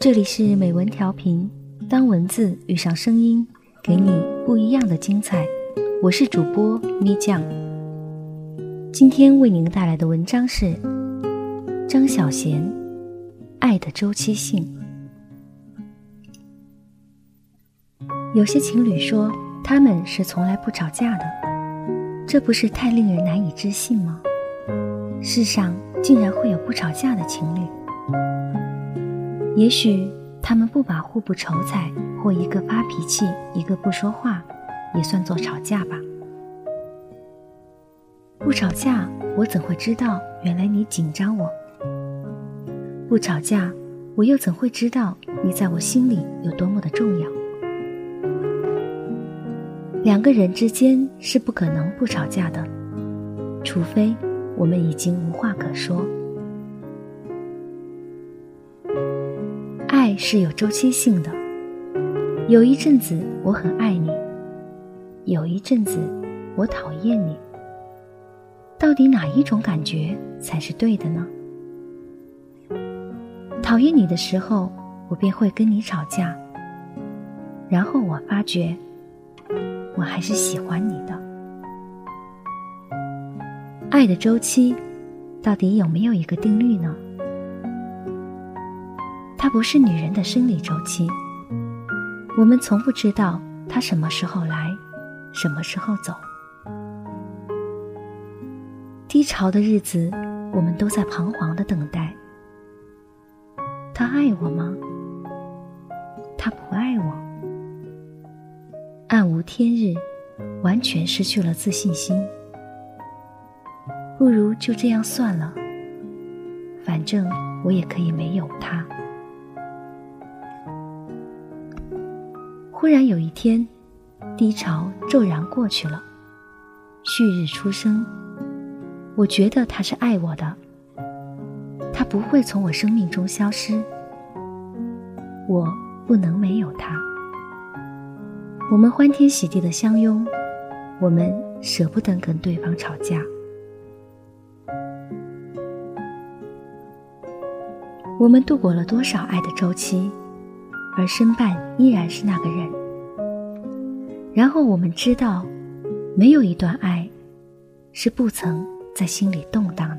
这里是美文调频，当文字遇上声音，给你不一样的精彩。我是主播咪酱，今天为您带来的文章是张小娴《爱的周期性》。有些情侣说他们是从来不吵架的，这不是太令人难以置信吗？世上竟然会有不吵架的情侣。也许他们不把互不瞅睬，或一个发脾气，一个不说话，也算作吵架吧。不吵架，我怎会知道原来你紧张我？不吵架，我又怎会知道你在我心里有多么的重要？两个人之间是不可能不吵架的，除非我们已经无话可说。爱是有周期性的，有一阵子我很爱你，有一阵子我讨厌你。到底哪一种感觉才是对的呢？讨厌你的时候，我便会跟你吵架，然后我发觉我还是喜欢你的。爱的周期到底有没有一个定律呢？它不是女人的生理周期，我们从不知道它什么时候来，什么时候走。低潮的日子，我们都在彷徨的等待。他爱我吗？他不爱我。暗无天日，完全失去了自信心。不如就这样算了，反正我也可以没有他。忽然有一天，低潮骤然过去了，旭日初升。我觉得他是爱我的，他不会从我生命中消失。我不能没有他。我们欢天喜地的相拥，我们舍不得跟对方吵架。我们度过了多少爱的周期？而身伴依然是那个人。然后我们知道，没有一段爱是不曾在心里动荡